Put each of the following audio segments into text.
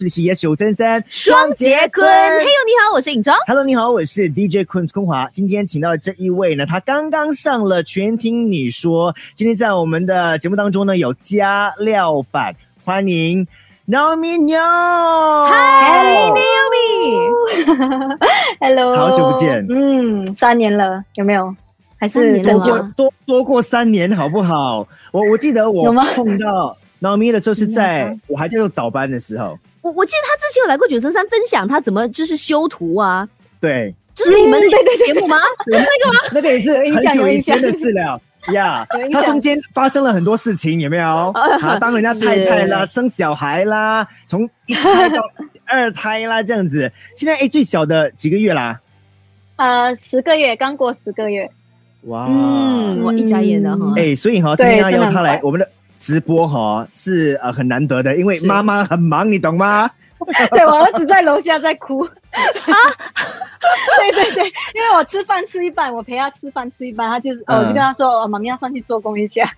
这里是 Yes 九三三双杰坤，嘿呦，你好，我是尹庄。Hello，你好，我是 DJ 坤空华。今天请到的这一位呢，他刚刚上了全听你说。今天在我们的节目当中呢，有加料版，欢迎 Naomi 牛。嗨，Naomi，Hello，好久不见嗯，三年了，有没有？还三是多？过多多过三年，好不好？我我记得我碰到 Naomi 的时候是在嗯我还在做早班的时候，我我记得他之前有来过九层山分享他怎么就是修图啊，对，就是你们那对对节目吗？就是那个吗？那个也是很久以前的事了。呀他中间发生了很多事情，有没有？啊，当人家太太啦，生小孩啦，从一胎到二胎啦，这样子。现在哎，最小的几个月啦？呃，十个月，刚过十个月。哇，嗯，我一眨眼的哈。哎，所以哈，今天要他来我们的直播哈，是呃很难得的，因为妈妈很忙，你懂吗？对我儿子在楼下在哭 啊，对对对，因为我吃饭吃一半，我陪他吃饭吃一半，他就是，嗯我就跟他说，哦，妈咪要上去做工一下。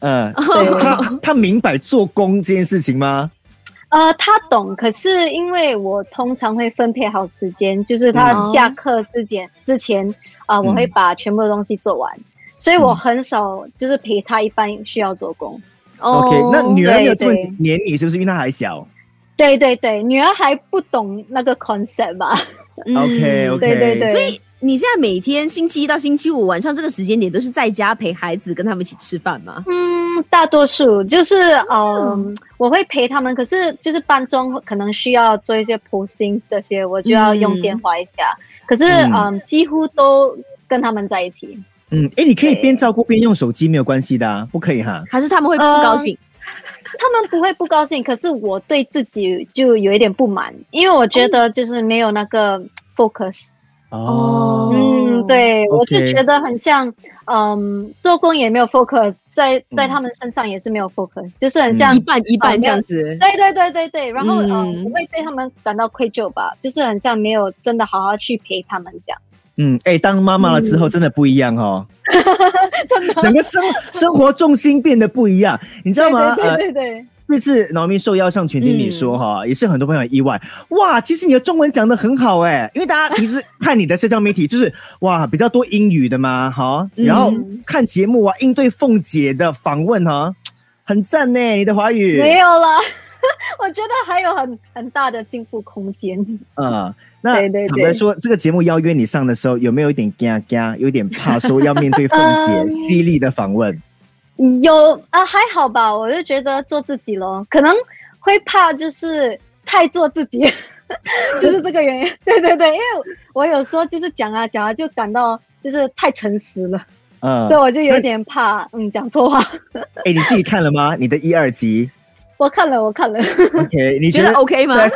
嗯，对，他他明白做工这件事情吗？呃，他懂，可是因为我通常会分配好时间，就是他嗯下课之前之前啊、我会把全部的东西做完，所以我很少就是陪他一般需要做工。OK，那女儿没有这么对对黏你，是不是因为她还小对对对，女儿还不懂那个 concept 吧？嗯？OK OK，对对对所以你现在每天星期一到星期五晚上这个时间点都是在家陪孩子，跟他们一起吃饭吗？嗯，大多数就是嗯、我会陪他们，可是就是班中可能需要做一些 posting 这些，我就要用电话一下。可是嗯嗯几乎都跟他们在一起。嗯，哎，你可以边照顾边用手机，没有关系的啊，不可以哈。还是他们会不高兴？他们不会不高兴，可是我对自己就有一点不满，因为我觉得就是没有那个 focus。哦，嗯，对我就觉得很像，嗯，做工也没有 focus，在在他们身上也是没有 focus，就是很像一半一半这样子。对对对对对，然后嗯嗯不会对他们感到愧疚吧，就是很像没有真的好好去陪他们这样。嗯，哎，当妈妈了之后真的不一样哦，真的，整个生生活重心变得不一样，你知道吗？对呃，对对对这次农民受邀上全听你说哈，也是很多朋友很意外。哇，其实你的中文讲的很好哎，因为大家平时看你的社交媒体就是哇比较多英语的嘛，哈，然后嗯看节目啊，应对凤姐的访问哈，很赞呢，你的华语。没有了。我觉得还有很很大的进步空间。嗯，那坦白说，这个节目邀约你上的时候，有没有一点尴尬，有点怕说要面对凤姐 嗯犀利的访问？有啊，还好吧，我就觉得做自己咯，可能会怕就是太做自己，就是这个原因。对对对，因为我有时候就是讲啊讲啊，就感到就是太诚实了，嗯所以，我就有点怕，嗯，讲错话。哎，你自己看了吗？你的一二集我看了，我看了，，OK？你觉得 OK 吗？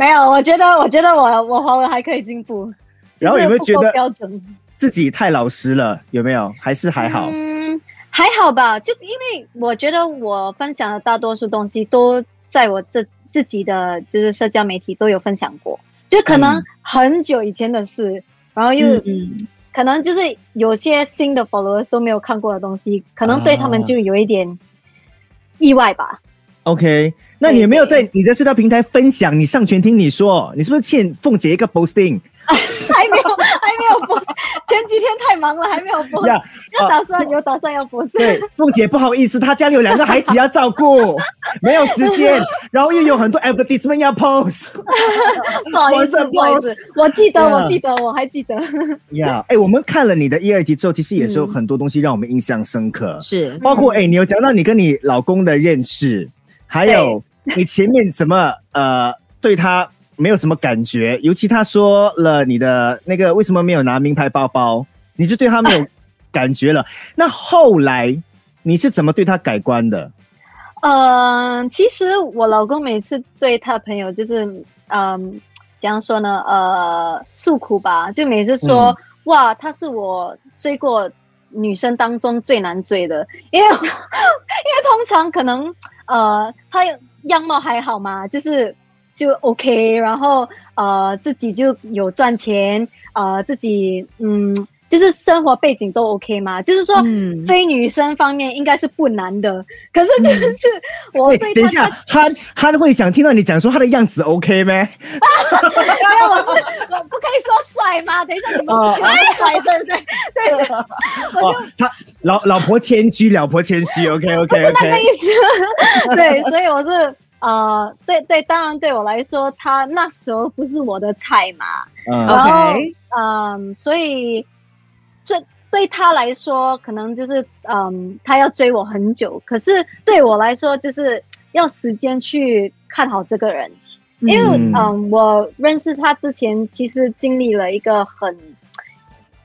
对没有，我觉得我觉得我我华文还可以进步，然后有没有觉得标准？自己太老实了？有没有？还是还好？嗯，还好吧，就因为我觉得我分享的大多数东西都在我这自己的就是社交媒体都有分享过，就可能嗯很久以前的事，然后又、嗯可能就是有些新的 followers 都没有看过的东西，可能对他们啊就有一点意外吧。OK，那你有没有在你的社交平台分享？你上全听你说，你是不是欠凤姐一个 posting？还没有，还没有播，前几天太忙了，还没有播。呀，有打算，有打算要播。对，凤姐不好意思，她家里有两个孩子要照顾，没有时间，然后又有很多 advertisement 要 post。不好意思，不好意思，我记得我记得，我还记得。呀，哎，我们看了你的一二集之后，其实也是有嗯很多东西让我们印象深刻，是包括哎，你有讲到你跟你老公的认识，还有你前面怎么 呃对他没有什么感觉，尤其他说了你的那个为什么没有拿名牌包包，你就对他没有感觉了。那后来你是怎么对他改观的？嗯，其实我老公每次对他朋友就是，嗯，怎样说呢？呃，诉苦吧，就每次说，哇，他是我追过女生当中最难追的，因为 因为通常可能呃，他样貌还好嘛，就是就 OK，然后呃，自己就有赚钱，呃，自己嗯。就是生活背景都 OK 吗，就是说嗯。追女生方面应该是不难的，可是就是我哎对等一下他，他他会想听到你讲说他的样子 OK 咩？没有，我是我不可以说帅吗？等一下你们哦喜欢帅对不对？对对，我就哦，他老老婆谦虚，老婆谦虚，OK OK 那个意思。对，所以我是呃，对对，当然对我来说，他那时候不是我的菜嘛，嗯。然后 OK 嗯，所以这对他来说，可能就是嗯，他要追我很久，可是对我来说，就是要时间去看好这个人。因为嗯嗯我认识他之前，其实经历了一个很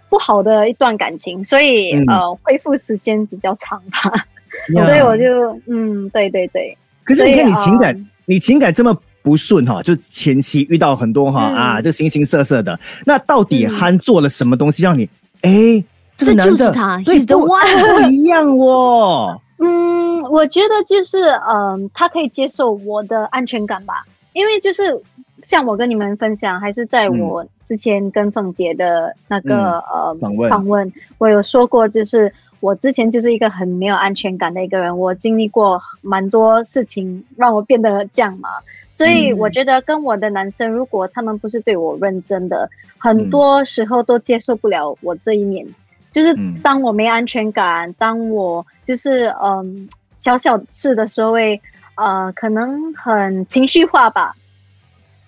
不好的一段感情，所以、嗯呃，恢复时间比较长吧。所以我就嗯，对对对，可是你看你情感呃，你情感这么不顺哈，就前期遇到很多哈嗯啊，就形形色色的。那到底嗯憨做了什么东西让你哎，这个男的就是他对 the 不一样哦。嗯，我觉得就是嗯，他可以接受我的安全感吧，因为就是像我跟你们分享，还是在嗯我之前跟凤姐的那个、呃访问访问，我有说过，就是我之前就是一个很没有安全感的一个人，我经历过蛮多事情让我变得这样嘛，所以嗯我觉得跟我的男生，如果他们不是对我认真的，很嗯多时候都接受不了我这一面。就是嗯当我没安全感，当我就是嗯小小事的时候会呃可能很情绪化吧。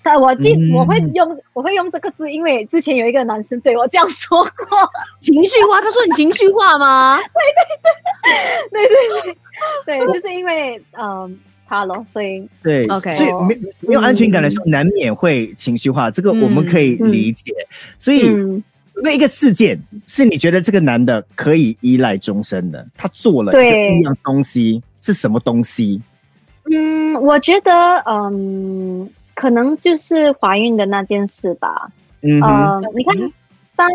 但我记、嗯我会用我会用这个字，因为之前有一个男生对我这样说过。情绪化，他说你情绪化吗？对对对对对对，就是因为嗯他咯，所以对 OK 所以没没有安全感的时候，难免会情绪化，这个我们可以理解。所以，嗯那一个事件是你觉得这个男的可以依赖终身的，他做了对一样东西是什么东西？嗯，我觉得嗯可能就是怀孕的那件事吧。嗯，呃，你看，当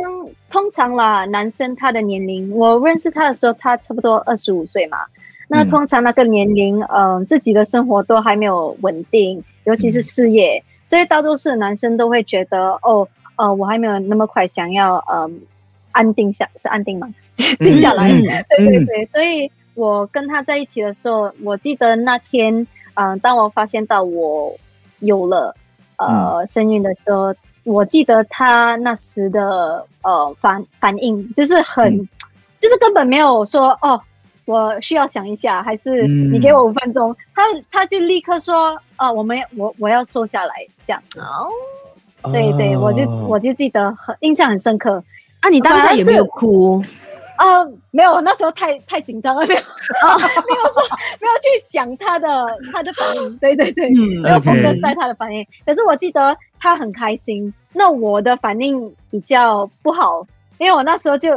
通常啦，男生他的年龄，我认识他的时候，他差不多二十五岁嘛。那嗯。通常那个年龄，嗯、自己的生活都还没有稳定，尤其是嗯。事业，所以大多数的男生都会觉得，哦，呃，我还没有那么快想要，嗯、安定下是安定吗？定下来，嗯对对嗯。对，所以我跟他在一起的时候，我记得那天，嗯、当我发现到我有了呃身孕的时候，我记得他那时的呃反反应就是很，嗯。就是根本没有说哦，我需要想一下，还是嗯。你给我五分钟，他他就立刻说，啊、我们我我要瘦下来，这样，哦，对对，我就哦我就记得很印象很深刻。啊，你当下有没有哭？啊、没有，那时候太太紧张了，没有，没有说没有去想他的他的反应，对对对，嗯没有 OK focus 在他的反应。可是我记得他很开心，那我的反应比较不好，因为我那时候就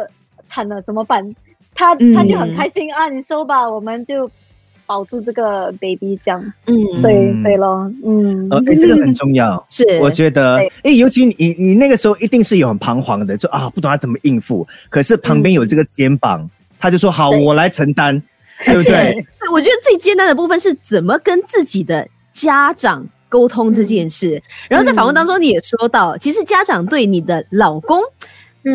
惨了，怎么办？他他就很开心、啊，你收吧，我们就保住这个 baby 这样，嗯，所以嗯对咯，嗯，呃，哎，这个很重要。是。我觉得对，哎，尤其你你那个时候一定是有很彷徨的，就啊不懂他怎么应付。可是旁边有这个肩膀，他就说好，我来承担，对。不对？我觉得最艰难的部分是怎么跟自己的家长沟通这件事。然后在访问当中，你也说到，其实家长对你的老公嗯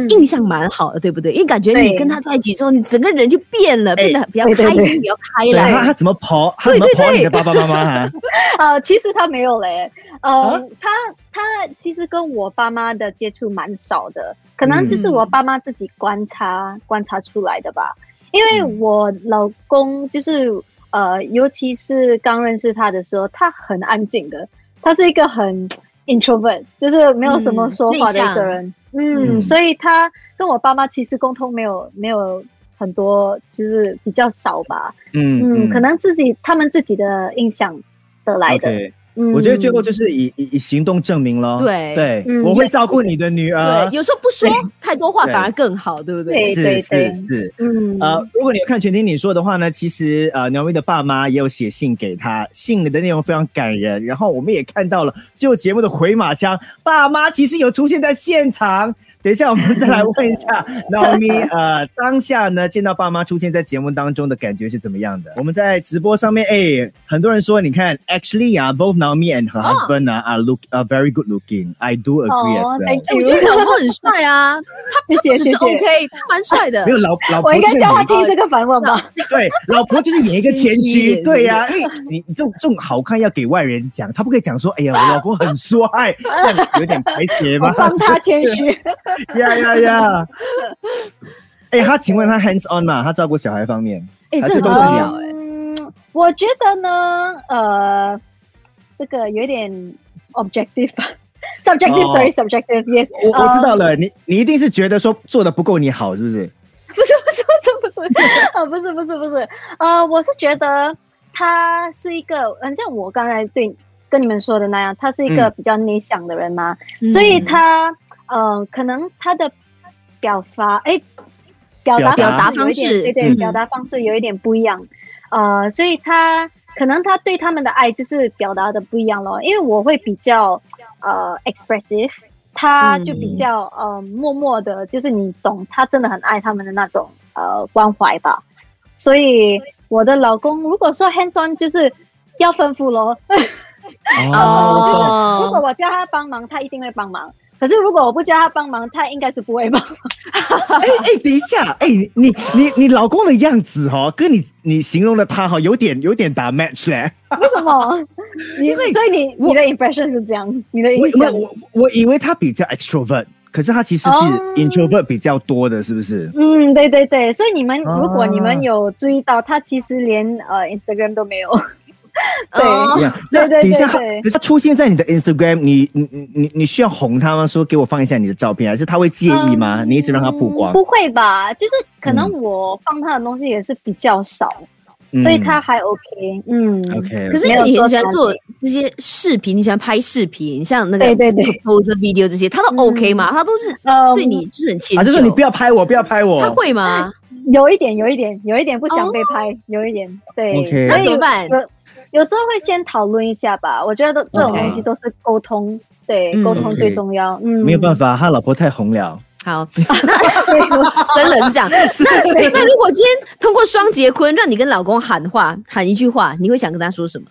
印象蛮好的，对不对？因为感觉你跟他在一起之后，你整个人就变了，哎变得比较开心，比较开对他朗。他怎么跑？他怎么对对对跑你的爸爸妈妈啊？呃，其实他没有嘞，呃，啊他他其实跟我爸妈的接触蛮少的，可能就是嗯我爸妈自己观察、观察出来的吧。因为嗯我老公就是呃，尤其是刚认识他的时候，他很安静的，他是一个很 introvert，就是没有什么嗯说话的一个人。嗯，嗯所以他跟我爸妈其实沟通没有没有很多，就是比较少吧。嗯嗯，可能自己他们自己的印象得来的。嗯我觉得最后就是以以以行动证明了。对对，嗯我会照顾你的女儿对，。有时候不说太多话反而更好，对不对？对是对对是是。嗯呃，如果你要看全听你说的话呢，其实呃，苗威的爸妈也有写信给他，信里的内容非常感人。然后我们也看到了最后节目的回马枪，爸妈其实有出现在现场。等一下，我们再来问一下 Naomi，呃，当下呢见到爸妈出现在节目当中的感觉是怎么样的？我们在直播上面，哎，很多人说，你看，actually 啊，both Naomi and her 哦 husband 啊、are look are very good looking. I do agree as 哦 well.，thank 哎我觉得老公很帅啊，他谢谢只是谢谢 OK，他蛮帅的 没。有老老婆我应该就是演叫他听这个反问吧。对，老婆就是演一个前谦虚妻，对呀、因为你你这种这种好看要给外人讲，他不可以讲说，哎呀，我老公很帅，这样有点排解我吗？帮他谦虚。呀呀呀！哎，他请问他 hands on 嘛？他照顾小孩方面，哎，这很还是都是你重要哎。嗯，我觉得呢，呃，这个有点 objective 吧。subjective, 哦 sorry, subjective, yes。我我知道了，了，你你一定是觉得说做的不够你好，是不是？不是不是不是不是，啊，不是不是 不是，呃，我是觉得他是一个，很像我刚才对跟你们说的那样，他是一个嗯比较内向的人嘛，嗯所以他呃，可能他的表达，哎，表达表达方式对对，嗯表达方式有一点不一样，呃，所以他可能他对他们的爱就是表达的不一样咯，因为我会比较呃 expressive。他就比较、呃默默的，就是你懂，他真的很爱他们的那种呃关怀吧。所以我的老公如果说 hands on 就是要吩咐咯，哦 如果我叫他帮忙，他一定会帮忙。可是如果我不叫他帮忙，他应该是不会帮忙。哎哎，等一下，哎，你你你你老公的样子哦，跟你你形容的他哈，有点有点打 match 嘞。为什么？你因为所以你你的 impression 是这样，你的我印象我。我我以为他比较 extrovert，可是他其实是哦 introvert 比较多的，是不是？嗯，对对对，所以你们啊如果你们有注意到，他其实连呃 Instagram 都没有。对对对那等一下，他对对可是他出现在你的 Instagram，你你你你你需要哄他吗？说给我放一下你的照片，还是他会介意吗？你一直让他曝光嗯，不会吧？就是可能嗯我放他的东西也是比较少，嗯所以他还 OK。嗯 OK，可是你很喜欢做这些视频，你喜欢拍视频，像那个对对对 pose video 这些，他都 OK 吗？他都是呃对你就是很迁啊，就。就说你不要拍我，不要拍我。他会吗？有一点，有一点，有一点不想被拍，有一点对。那怎么办有有时候会先讨论一下吧。我觉得都这种东西都是沟通，对，嗯沟通最重要。嗯，没有办法，他老婆太红了。好，真的是这样。那那如果今天通过双节坤，让你跟老公喊话，喊一句话，你会想跟他说什么？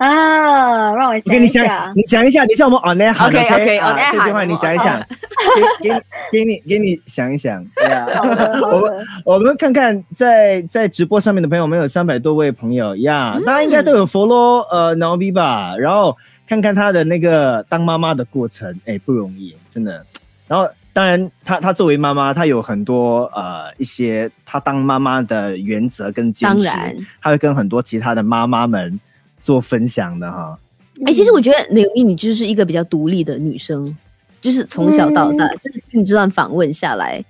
啊，让我我想跟你想一下，。你讲一下，你叫我们 on 好 OK，OK，啊 on air 这句话你想一想，给给你给你给你想一想。对 我们。我们看看在在直播上面的朋友，我们有三百多位朋友呀，大家应该都有 follow 呃 Naomi 吧，然后看看她的那个当妈妈的过程，哎，不容易，真的。然后当然，她她作为妈妈，她有很多呃一些她当妈妈的原则跟坚持，当然，她会跟很多其他的妈妈们做分享的哈。哎、其实我觉得柳毅你就是一个比较独立的女生，就是从小到大，就是听你这段访问下来，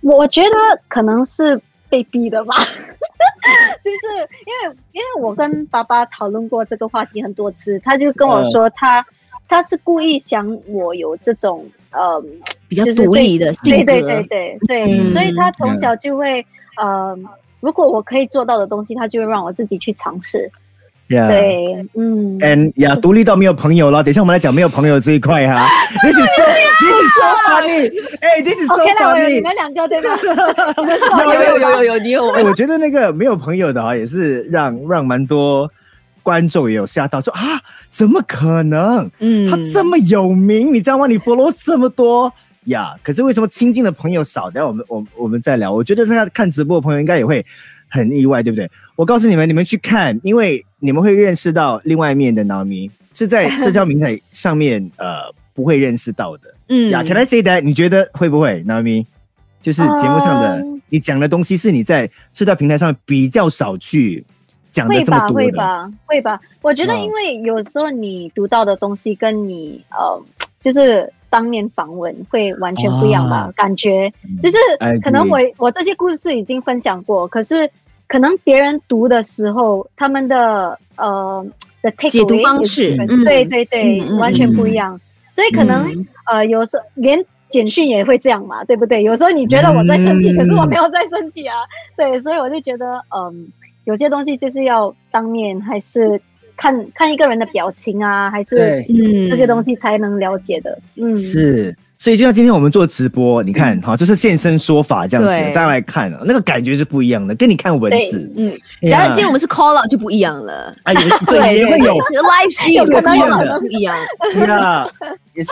我觉得可能是被逼的吧，就是因为因为我跟爸爸讨论过这个话题很多次，他就跟我说他、他是故意想我有这种呃比较独立的性格。对对对对对，嗯。所以他从小就会呃，如果我可以做到的东西，他就会让我自己去尝试。Yeah. 对，嗯，And 呀，独立到没有朋友了。等一下我们来讲没有朋友这一块哈。This is so, this is so funny. 哎，This is so OK 了，我有你.们两个对吗？有有有有有，你有哎，我觉得那个没有朋友的啊，也是让让蛮多观众也有吓到，说啊，怎么可能？嗯他这么有名，你知道吗？你 follow 这么多呀可是为什么亲近的朋友少？等下我们我我们再聊。我觉得在看直播的朋友应该也会很意外，对不对？我告诉你们，你们去看，因为你们会认识到另外一面的 Naomi，是在社交平台上面呃不会认识到的。嗯呀、c a n I say that？你觉得会不会，Naomi？就是节目上的、嗯你讲的东西，是你在社交平台上比较少去讲的会吧，这么多的。会吧，会吧。我觉得，嗯因为有时候你读到的东西跟你呃，就是当面访问会完全不一样吧？啊感觉就是可能我我这些故事已经分享过，可是可能别人读的时候，他们的呃的解读方式嗯对对对，完全不嗯一样。所以可能、嗯呃，有时候连简讯也会这样嘛，对不对？有时候你觉得我在生气，嗯可是我没有在生气啊。对，所以我就觉得，嗯，有些东西就是要当面，还是看看一个人的表情啊，还是，嗯这些东西才能了解的。嗯，是。所以就像今天我们做直播，你看哈，就是现身说法这样子，大家来看，那个感觉是不一样的，跟你看文字。嗯，假如今天我们是 call out 就不一样了。哎，也 对，也会有是 live stream 有可能有可能不一样。呀，也是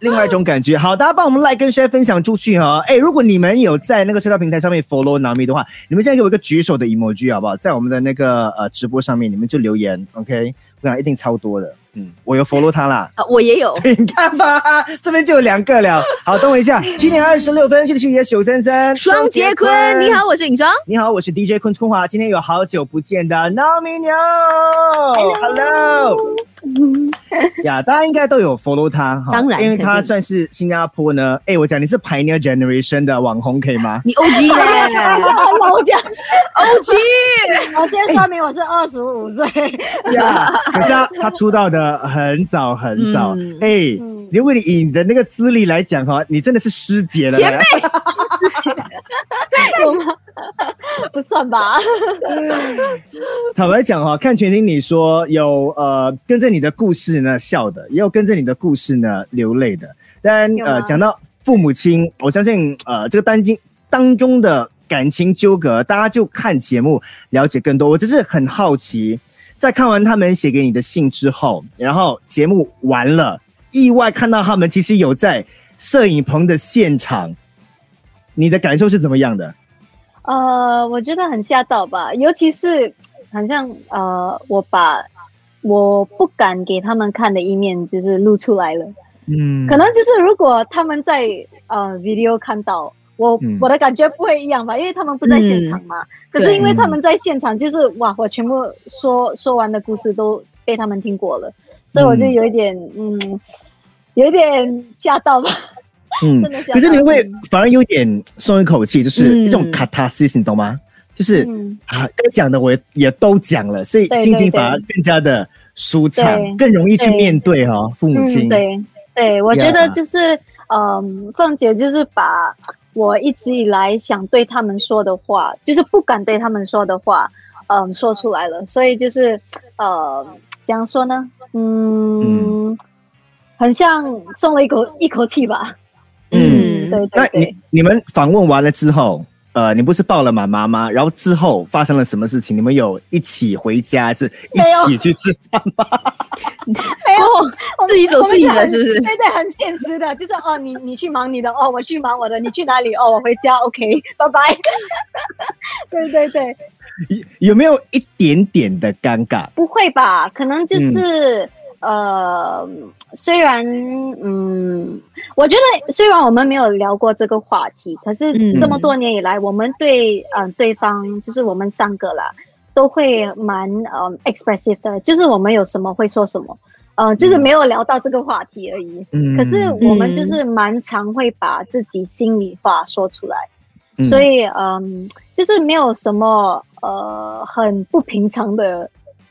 另外一种感觉。好，大家帮我们 like 跟 share 分享出去哈。哎，如果你们有在那个社交平台上面 follow Nami 的话，你们现在给我一个举手的 emoji 好不好？在我们的那个呃直播上面，你们就留言，OK？我想一定超多的。嗯，我有 follow 他啦。啊，我也有。你看吧，这边就有两个了。好，等我一下，七点二十六分，这里是 yes 九三三双杰坤，你好，我是尹双。你好，我是 DJ 坤坤华，今天有好久不见的 Nami 牛，Hello，呀，大家应该都有 follow 他哈，当然因为他算是新加坡呢，哎，我讲你是 Pioneer Generation 的网红，可以吗？你 OG 嘞老讲，，OG。我先说明我是二十五岁。呀，可是他他出道的很早很早嗯，哎嗯，如果你以你的那个资历来讲哈，你真的是师姐了，前辈有吗？不算吧。坦白讲哈，看全听你说有呃跟着你的故事呢笑的，也有跟着你的故事呢流泪的。当然呃讲到父母亲，我相信呃这个单经当中的感情纠葛，大家就看节目了解更多。我只是很好奇，在看完他们写给你的信之后，然后节目完了，意外看到他们其实有在摄影棚的现场，你的感受是怎么样的？呃，我觉得很吓到吧，尤其是好像呃，我把我不敢给他们看的一面就是露出来了。嗯可能就是如果他们在呃 video 看到我，嗯。我的感觉不会一样吧，因为他们不在现场嘛。可是因为他们在现场，就是哇，我全部说说完的故事都被他们听过了，所以我就有一点嗯，有一点吓到吧。嗯。真的可是你会反而有点松一口气，就是嗯。一种 catharsis，你懂吗？就是、嗯，啊，该讲的我也也都讲了，所以心情反而更加的舒畅，更容易去面对哈、哦、父母亲。嗯、对对，我觉得就是嗯，凤姐就是把我一直以来想对他们说的话，就是不敢对他们说的话，嗯，说出来了。所以就是呃，怎样说呢？嗯，很像松了一口一口气吧。嗯对那你对那。你们访问完了之后，呃，你不是抱了妈妈吗？然后之后发生了什么事情？你们有一起回家，是一起去吃饭吗？哦，我们自己走自己的是不是对对，很现实的，就是哦，你你去忙你的，哦，我去忙我的，你去哪里？哦，我回家，OK，拜拜。对 对对，有有没有一点点的尴尬？不会吧？可能就是、呃，虽然嗯，我觉得虽然我们没有聊过这个话题，可是嗯这么多年以来，我们对嗯、呃、对方就是我们三个啦，都会蛮呃、expressive 的，就是我们有什么会说什么。呃，就是没有聊到这个话题而已。嗯。可是我们就是蛮常会把自己心里话说出来，嗯。所以嗯，就是没有什么呃很不平常的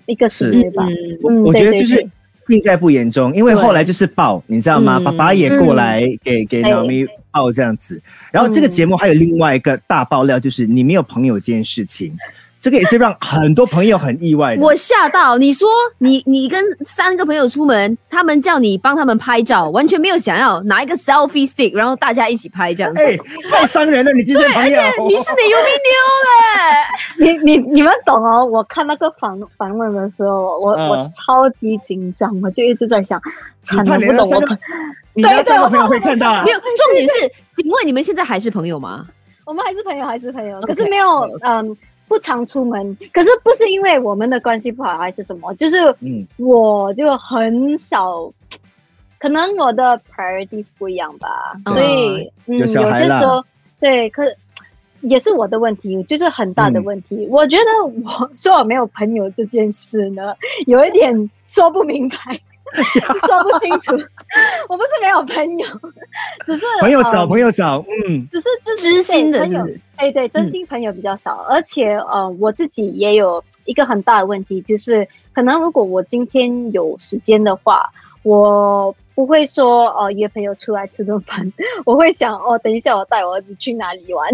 一个行为吧。嗯，我嗯。我觉得就是对。对对尽在不言中，因为对后来就是抱，你知道吗？嗯爸爸也过来给给对 Naomi 抱这样子。然后这个节目还有另外一个大爆料，就是你没有朋友这件事情，这个也是让很多朋友很意外的。我吓到，你说你你跟三个朋友出门，他们叫你帮他们拍照，完全没有想要拿一个 selfie stick，然后大家一起拍这样子。哎，太伤人了，你今天朋友，你是得有咪妞嘞，你你你们懂哦？我看那个访访问的时候，我、嗯我超级紧张，我就一直在想，惨了，你怕你不懂我你的三个朋友会看到啊没。有。重点是，请问你们现在还是朋友吗？我们还是朋友，还是朋友，可是没有嗯不常出门。可是不是因为我们的关系不好还是什么，就是嗯我就很少，可能我的 priorities 不一样吧，哦所以嗯，有些时候对，可也是我的问题，就是很大的问题。我觉得我说我没有朋友这件事呢，有一点说不明白。说不清楚，我不是没有朋友，只是朋友少，嗯朋友少，嗯。只是就是知心的朋友？哎，对，真心朋友比较少，而且呃，我自己也有一个很大的问题，就是可能如果我今天有时间的话，我不会说呃约朋友出来吃顿饭，我会想哦，等一下我带我儿子去哪里玩，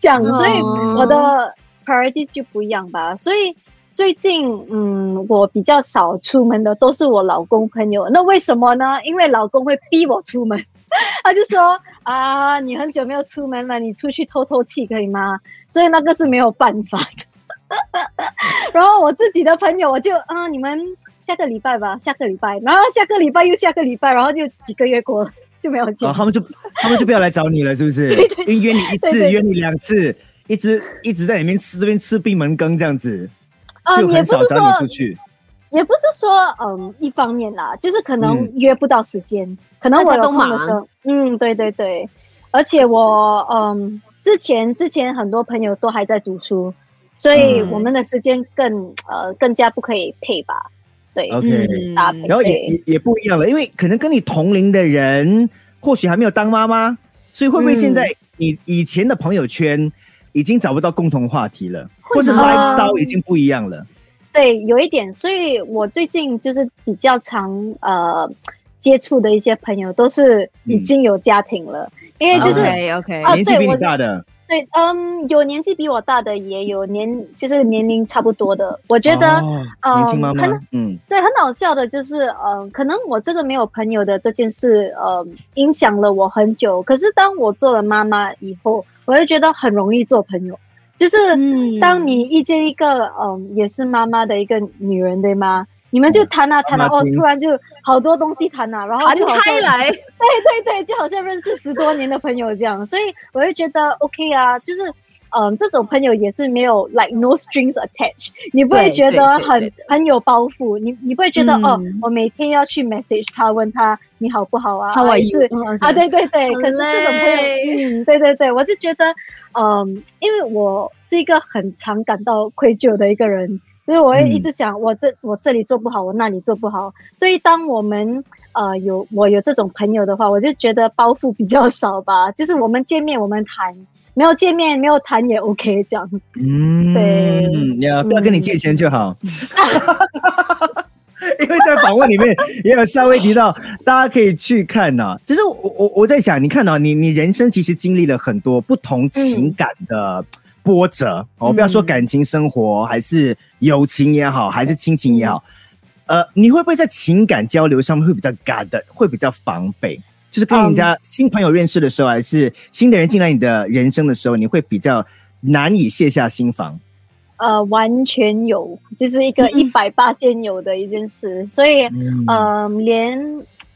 这样，所以我的 priorities 就不一样吧。所以最近嗯，我比较少出门的都是我老公朋友。那为什么呢？因为老公会逼我出门，他就说啊，你很久没有出门了，你出去透透气可以吗？所以那个是没有办法的。然后我自己的朋友，我就啊，你们。下个礼拜吧，下个礼拜，然后下个礼拜又下个礼拜，然后就几个月过了就没有见。哦，他们就他们就不要来找你了，是不是？对约你一次，约你两次，一直一直在里面吃这边吃闭门羹这样子，就很少找你出去。也不是说嗯，一方面啦，就是可能约不到时间，可能我都忙。嗯，对对对，而且我嗯，之前之前很多朋友都还在读书，所以我们的时间更呃更加不可以配吧。对，OK，然后也也也不一样了，因为可能跟你同龄的人或许还没有当妈妈，所以会不会现在你以前的朋友圈已经找不到共同话题了，或者 lifestyle 已经不一样了？对，有一点，所以我最近就是比较常呃接触的一些朋友都是已经有家庭了，因为就是 OK，OK 年纪比你大的。对，嗯，有年纪比我大的，也有年就是年龄差不多的。我觉得，年轻妈妈，嗯，对，很好笑的，就是，嗯，可能我这个没有朋友的这件事，呃，影响了我很久。可是当我做了妈妈以后，我就觉得很容易做朋友。就是当你遇见一个，嗯，也是妈妈的一个女人，对吗？你们就谈啊谈啊，哦，突然就好多东西谈啊，然后谈开来，对对对，就好像认识十多年的朋友这样，所以我就觉得 OK 啊，就是嗯，这种朋友也是没有 like no strings attached，你不会觉得很很有包袱，你你不会觉得哦，我每天要去 message 他问他你好不好啊，还是啊，对对对，可是这种朋友，嗯，对对对，我就觉得嗯，因为我是一个很常感到愧疚的一个人。所以我会一直想，我这我这里做不好，我那里做不好。所以当我们呃有我有这种朋友的话，我就觉得包袱比较少吧。就是我们见面我们谈，没有见面没有谈也 OK 这样。嗯，对，要不要跟你借钱就好。因为在访问里面也有稍微提到，大家可以去看呐。就是我我我在想，你看到你你人生其实经历了很多不同情感的。波折，我不要说感情生活，还是友情也好，还是亲情也好，呃，你会不会在情感交流上面会比较尬的，会比较防备？就是跟人家新朋友认识的时候，还是新的人进来你的人生的时候，你会比较难以卸下心防？呃，完全有，就是一个一百八先有的一件事，所以，嗯，连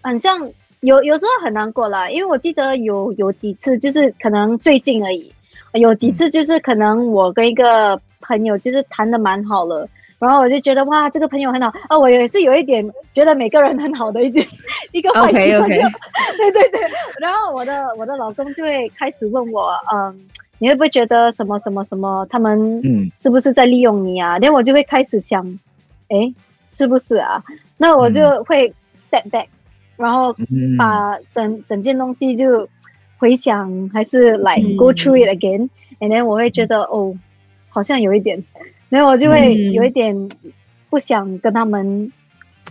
很像有有时候很难过啦，因为我记得有有几次，就是可能最近而已。有几次就是可能我跟一个朋友就是谈的蛮好了，然后我就觉得哇，这个朋友很好啊，我也是有一点觉得每个人很好的一点一个坏习惯，就 对对对。然后我的我的老公就会开始问我，嗯，你会不会觉得什么什么什么，他们嗯是不是在利用你啊？然后我就会开始想，哎，是不是啊？那我就会 step back，然后把整整件东西就。回想还是 like go through it again，and then 我会觉得哦，好像有一点，然后我就会有一点不想跟他们。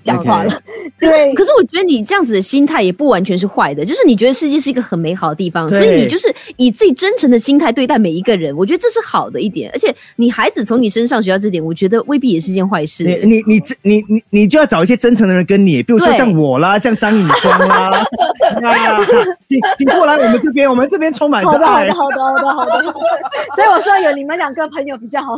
讲话了，对。可是我觉得你这样子的心态也不完全是坏的，就是你觉得世界是一个很美好的地方，所以你就是以最真诚的心态对待每一个人。我觉得这是好的一点，而且你孩子从你身上学到这点，我觉得未必也是件坏事。你你你你你你就要找一些真诚的人跟你，比如说像我啦，像张雨生啦，啊，请请过来我们这边，我们这边充满着爱。好的好的好的好的，所以我说有你们两个朋友比较好，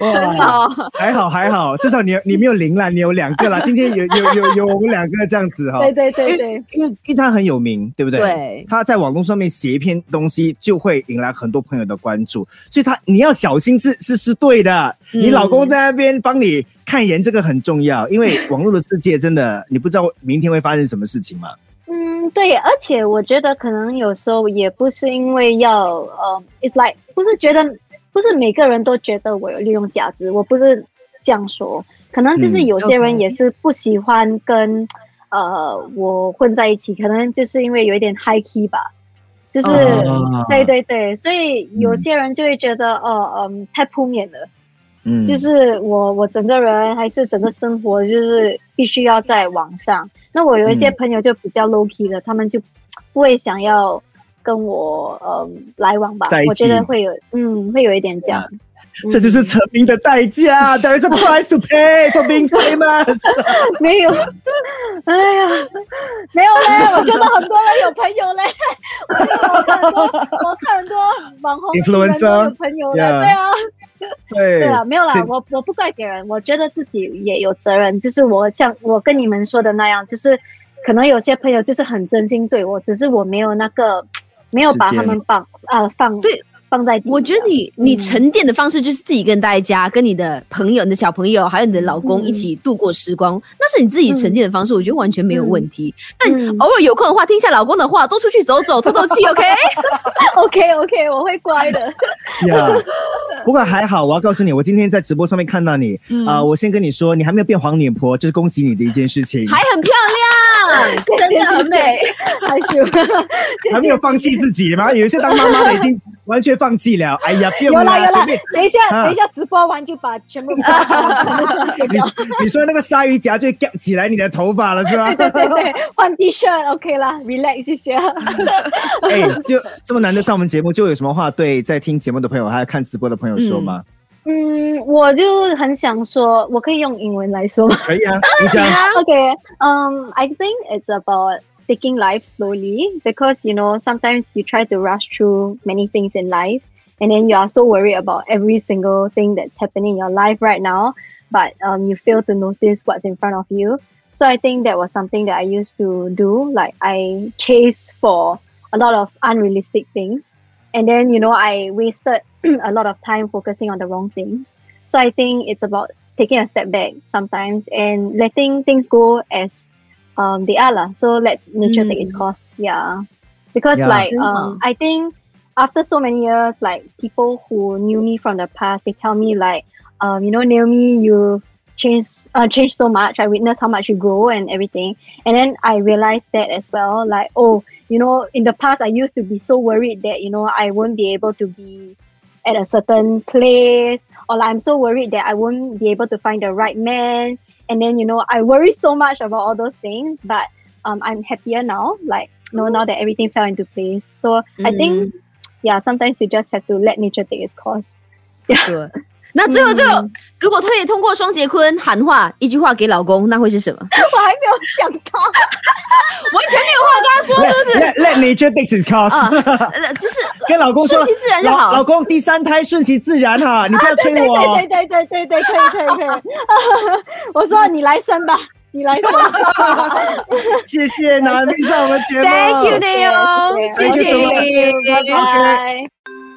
真好，还好还好，至少你你没有零了，你有两个了，今天。有有有有，我们两个这样子哈，对对对对，因为因为他很有名，对不对？对，他在网络上面写一篇东西，就会引来很多朋友的关注，所以他你要小心是是是对的。你老公在那边帮你看人，这个很重要，因为 网络的世界真的你不知道明天会发生什么事情嘛。嗯，对，而且我觉得可能有时候也不是因为要呃，it's like 不是觉得不是每个人都觉得我有利用价值，我不是这样说。可能就是有些人也是不喜欢跟呃我混在一起，可能就是因为有一点 high key 吧，就是对对对，所以有些人就会觉得哦嗯太扑面了，嗯。就是我我整个人还是整个生活就是必须要在网上。那我有一些嗯。朋友就比较 low key 的，他们就不会想要跟我嗯来往吧。我觉得起会有嗯会有一点这样。嗯这就是成名的代价。There is a price to pay for being famous 没有，哎呀，没有嘞。我觉得很多人有朋友嘞，我觉得我看很多，我看很多网红 Influencer，有朋友的对啊。对对啊，没有啦，我我不怪别人，我觉得自己也有责任。就是我像我跟你们说的那样，就是可能有些朋友就是很真心对我，只是我没有那个没有把他们放啊、放对放在我觉得你你嗯沉淀的方式就是自己跟大家、跟你的朋友、你的小朋友，还有你的老公嗯一起度过时光，那是你自己沉淀的方式，我觉得完全没有问题。但嗯偶尔有空的话，听一下老公的话，多出去走走、透透气，OK？OK OK，我会乖的。呀。不过还好，我要告诉你，我今天在直播上面看到你啊、嗯我先跟你说，你还没有变黄脸婆，这是恭喜你的一件事情，还很漂亮，真的很美。害羞。还没有放弃自己吗？有一些当妈妈的已经完全放弃了。哎呀，不用有啦有啦，等一下啊等一下直播完就把全部你掉。你说那个鲨鱼夹就会夹起来你的头发了是吧？对对对，换 T 恤 OK 啦，relax 谢谢。哎，就这么难得上我们节目，就有什么话对在听节目的朋友，还有看直播的朋友说吗？嗯，我就很想说，我可以用英文来说吗可以啊，你想 Okay. Um, I think it's about taking life slowly because you know sometimes you try to rush through many things in life, and then you are so worried about every single thing that's happening in your life right now, but um, you fail to notice what's in front of you. So I think that was something that I used to do. Like I chase for a lot of unrealistic things, and then you know I wasted a lot of time focusing on the wrong things. So I think it's about taking a step back sometimes and letting things go as um they are lah. So let nature take its course. Yeah. Because Yeah. like um I think after so many years, like people who knew me from the past, they tell me like, um, you know, Naomi, you changed uh, changed so much. I witnessed how much you grow and everything. And then I realized that as well. Like, oh, you know, in the past I used to be so worried that, you know, I won't be able to be at a certain place or like, I'm so worried that I won't be able to find the right man. And then, you know, I worry so much about all those things, but um, I'm happier now, like, you know, now that everything fell into place. So I think, yeah, sometimes you just have to let nature take its course. 对。那最后最后，如果可以通过双节坤喊话一句话给老公，那会是什么？我还没有想到，完全没有话跟他说，是不是？Let let nature take its course，、啊，呃就是跟老公说顺其自然就好老老公第三胎顺其自然哈，你不要催对我。对对对对对，可以可以可以。我说你来生吧，你来生。谢谢南丽上我们节目 Thank you, Neil，谢谢你，拜拜。